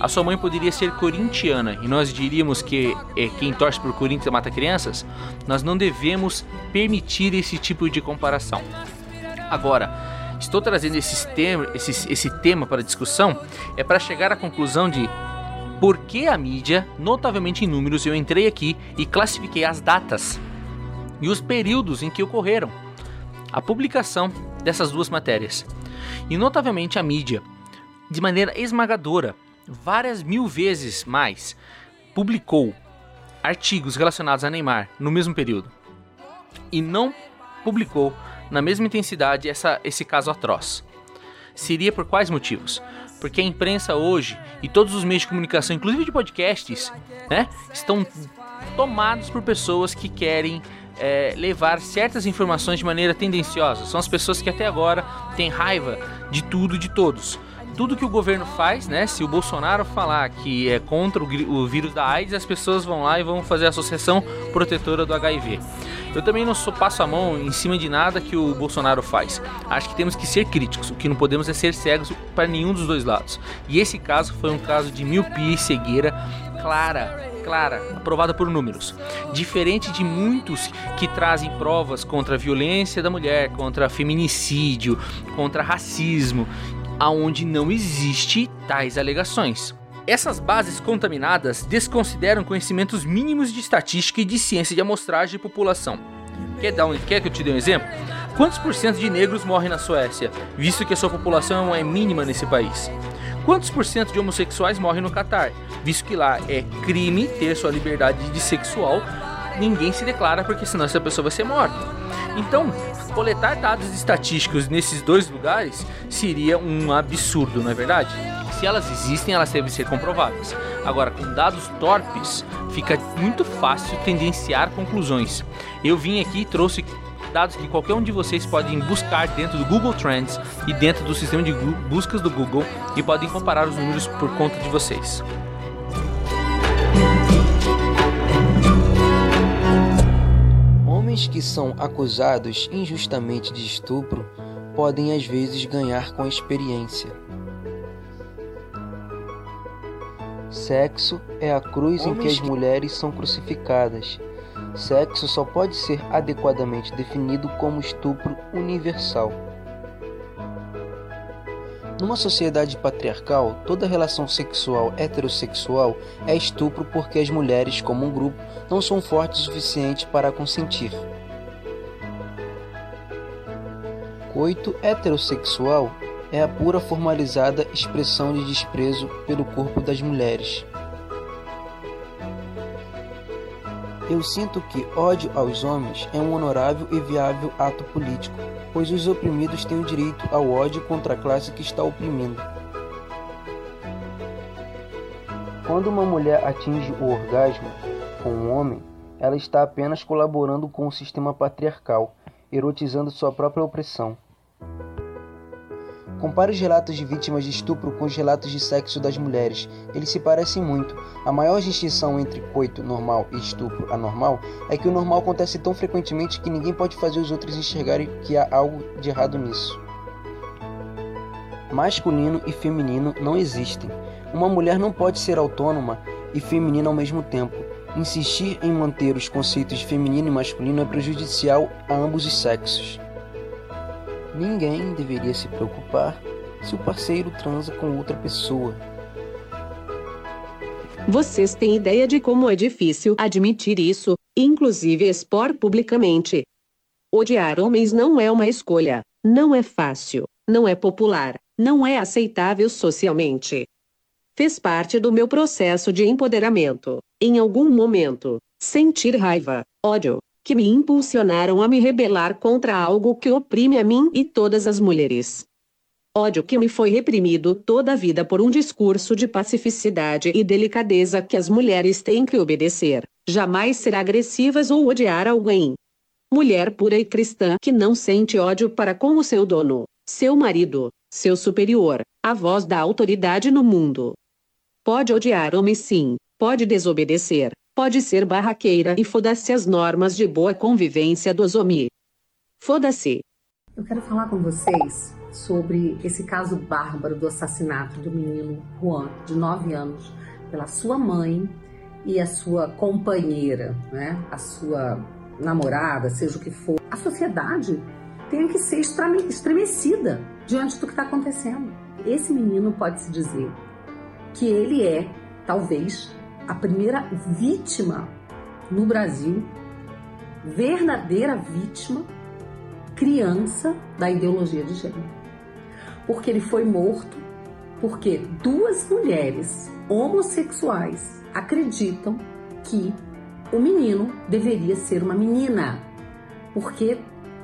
A sua mãe poderia ser corintiana e nós diríamos que é, quem torce por Corinthians mata crianças? Nós não devemos permitir esse tipo de comparação. Agora, Estou trazendo esse tema, esse, esse tema para discussão é para chegar à conclusão de por que a mídia, notavelmente em números, eu entrei aqui e classifiquei as datas e os períodos em que ocorreram a publicação dessas duas matérias. E notavelmente a mídia, de maneira esmagadora, várias mil vezes mais, publicou artigos relacionados a Neymar no mesmo período. E não publicou na mesma intensidade essa, esse caso atroz. Seria por quais motivos? Porque a imprensa hoje e todos os meios de comunicação, inclusive de podcasts, né, estão tomados por pessoas que querem é, levar certas informações de maneira tendenciosa. São as pessoas que até agora têm raiva de tudo e de todos tudo que o governo faz, né? Se o Bolsonaro falar que é contra o, vírus da AIDS, as pessoas vão lá e vão fazer a associação protetora do HIV. Eu também não sou passo a mão em cima de nada que o Bolsonaro faz. Acho que temos que ser críticos. O que não podemos é ser cegos para nenhum dos dois lados. E esse caso foi um caso de miopia e cegueira clara, clara, aprovada por números. Diferente de muitos que trazem provas contra a violência da mulher, contra feminicídio, contra racismo aonde não existe tais alegações. Essas bases contaminadas desconsideram conhecimentos mínimos de estatística e de ciência de amostragem de população. Quer, dar um, quer que eu te dê um exemplo? Quantos por cento de negros morrem na Suécia, visto que a sua população é mínima nesse país? Quantos por cento de homossexuais morrem no Catar, visto que lá é crime ter sua liberdade de sexual, ninguém se declara porque senão essa pessoa vai ser morta. Então, coletar dados estatísticos nesses dois lugares seria um absurdo, não é verdade? Se elas existem, elas devem ser comprovadas. Agora, com dados torpes, fica muito fácil tendenciar conclusões. Eu vim aqui e trouxe dados que qualquer um de vocês podem buscar dentro do Google Trends e dentro do sistema de buscas do Google e podem comparar os números por conta de vocês. Homens que são acusados injustamente de estupro podem às vezes ganhar com a experiência. Sexo é a cruz Homens em que as mulheres são crucificadas. Sexo só pode ser adequadamente definido como estupro universal. Numa sociedade patriarcal, toda relação sexual heterossexual é estupro porque as mulheres, como um grupo, não são fortes o suficiente para consentir. coito heterossexual é a pura formalizada expressão de desprezo pelo corpo das mulheres. Eu sinto que ódio aos homens é um honorável e viável ato político, pois os oprimidos têm o direito ao ódio contra a classe que está oprimindo. Quando uma mulher atinge o orgasmo com um homem, ela está apenas colaborando com o sistema patriarcal, erotizando sua própria opressão. Compare os relatos de vítimas de estupro com os relatos de sexo das mulheres. Eles se parecem muito. A maior distinção entre coito normal e estupro anormal é que o normal acontece tão frequentemente que ninguém pode fazer os outros enxergarem que há algo de errado nisso. Masculino e feminino não existem. Uma mulher não pode ser autônoma e feminina ao mesmo tempo. Insistir em manter os conceitos de feminino e masculino é prejudicial a ambos os sexos. Ninguém deveria se preocupar se o parceiro transa com outra pessoa. Vocês têm ideia de como é difícil admitir isso, inclusive expor publicamente. Odiar homens não é uma escolha, não é fácil, não é popular, não é aceitável socialmente. Fez parte do meu processo de empoderamento, em algum momento, sentir raiva, ódio, que me impulsionaram a me rebelar contra algo que oprime a mim e todas as mulheres. Ódio que me foi reprimido toda a vida por um discurso de pacificidade e delicadeza que as mulheres têm que obedecer, jamais ser agressivas ou odiar alguém. Mulher pura e cristã que não sente ódio para com o seu dono, seu marido, seu superior, a voz da autoridade no mundo. Pode odiar homem sim, pode desobedecer, pode ser barraqueira e foda-se as normas de boa convivência do Zomi. Foda-se. Eu quero falar com vocês sobre esse caso bárbaro do assassinato do menino Juan, de 9 anos, pela sua mãe e a sua companheira, né? a sua namorada, seja o que for. A sociedade tem que ser estremecida diante do que está acontecendo. Esse menino pode se dizer que ele é, talvez, a primeira vítima no Brasil, verdadeira vítima, criança da ideologia de gênero. Porque ele foi morto porque duas mulheres homossexuais acreditam que o menino deveria ser uma menina, porque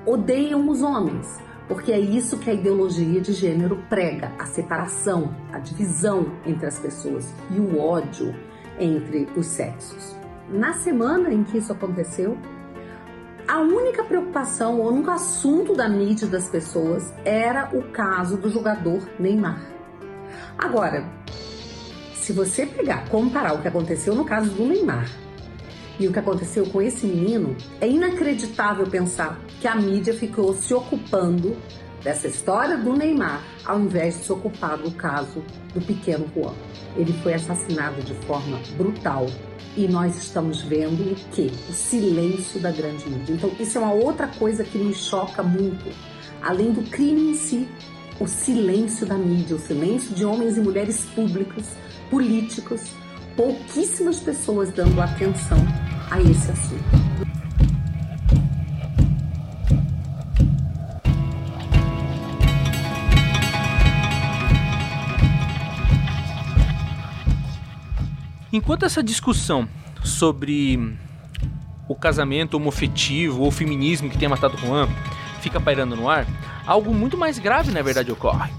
odeiam os homens, porque é isso que a ideologia de gênero prega: a separação, a divisão entre as pessoas e o ódio entre os sexos. Na semana em que isso aconteceu, a única preocupação, o único assunto da mídia das pessoas era o caso do jogador Neymar. Agora, se você pegar, comparar o que aconteceu no caso do Neymar e o que aconteceu com esse menino, é inacreditável pensar que a mídia ficou se ocupando dessa história do Neymar, ao invés de se ocupar do caso do pequeno Juan. Ele foi assassinado de forma brutal e nós estamos vendo o que? O silêncio da grande mídia. Então, isso é uma outra coisa que me choca muito. Além do crime em si, o silêncio da mídia, o silêncio de homens e mulheres públicos, políticos, pouquíssimas pessoas dando atenção a esse assunto. Enquanto essa discussão sobre o casamento homofetivo ou feminismo que tem matado Juan fica pairando no ar, algo muito mais grave na verdade ocorre.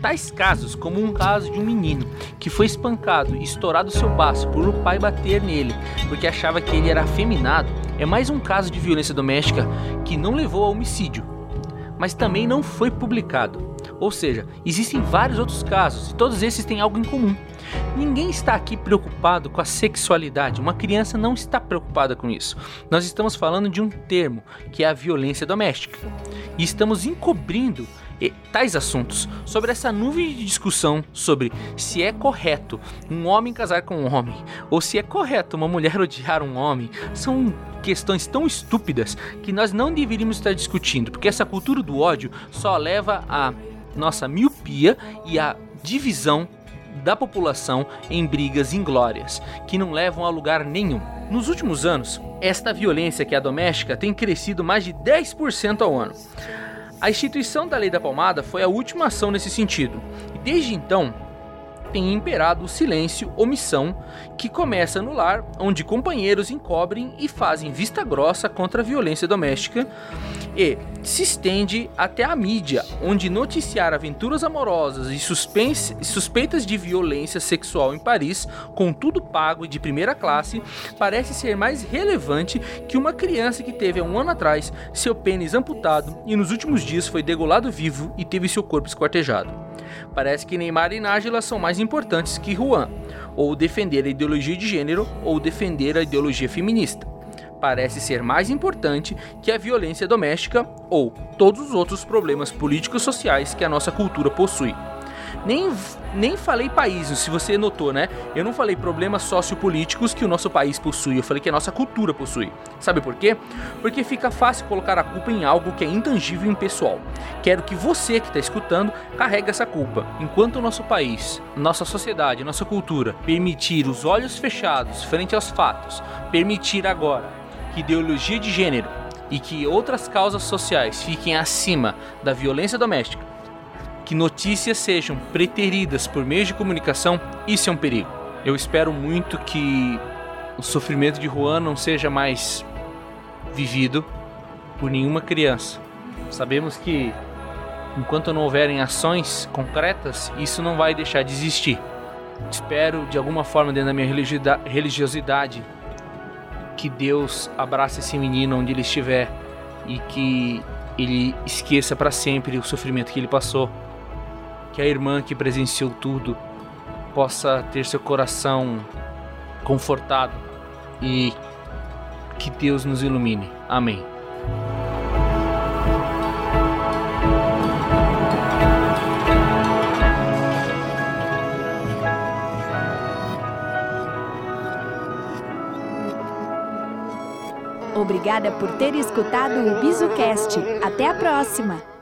Tais casos, como um caso de um menino que foi espancado e estourado seu baço por o pai bater nele porque achava que ele era afeminado, é mais um caso de violência doméstica que não levou a homicídio, mas também não foi publicado. Ou seja, existem vários outros casos e todos esses têm algo em comum. Ninguém está aqui preocupado com a sexualidade, uma criança não está preocupada com isso. Nós estamos falando de um termo, que é a violência doméstica. E estamos encobrindo tais assuntos, sobre essa nuvem de discussão sobre se é correto um homem casar com um homem ou se é correto uma mulher odiar um homem, são questões tão estúpidas que nós não deveríamos estar discutindo, porque essa cultura do ódio só leva a nossa miopia e a divisão da população em brigas inglórias, que não levam a lugar nenhum. Nos últimos anos, esta violência que é a doméstica tem crescido mais de 10% ao ano. A instituição da Lei da Palmada foi a última ação nesse sentido, desde então tem imperado o silêncio, omissão, que começa no lar, onde companheiros encobrem e fazem vista grossa contra a violência doméstica, e se estende até a mídia, onde noticiar aventuras amorosas e suspeitas de violência sexual em Paris, com tudo pago e de primeira classe, parece ser mais relevante que uma criança que teve há um ano atrás seu pênis amputado e nos últimos dias foi degolado vivo e teve seu corpo esquartejado. Parece que Neymar e Nájila são mais importantes que Juan, ou defender a ideologia de gênero ou defender a ideologia feminista parece ser mais importante que a violência doméstica ou todos os outros problemas políticos sociais que a nossa cultura possui. Nem, nem falei países, se você notou, né? Eu não falei problemas sociopolíticos que o nosso país possui, eu falei que a nossa cultura possui. Sabe por quê? Porque fica fácil colocar a culpa em algo que é intangível e impessoal. Quero que você que está escutando carregue essa culpa. Enquanto o nosso país, nossa sociedade, nossa cultura permitir os olhos fechados frente aos fatos, permitir agora que ideologia de gênero e que outras causas sociais fiquem acima da violência doméstica, que notícias sejam preteridas por meios de comunicação, isso é um perigo. Eu espero muito que o sofrimento de Juan não seja mais vivido por nenhuma criança. Sabemos que enquanto não houverem ações concretas, isso não vai deixar de existir. Espero, de alguma forma, dentro da minha religiosidade, que Deus abrace esse menino onde ele estiver e que ele esqueça para sempre o sofrimento que ele passou. Que a irmã que presenciou tudo possa ter seu coração confortado e que Deus nos ilumine. Amém. Obrigada por ter escutado o BizuCast. Até a próxima!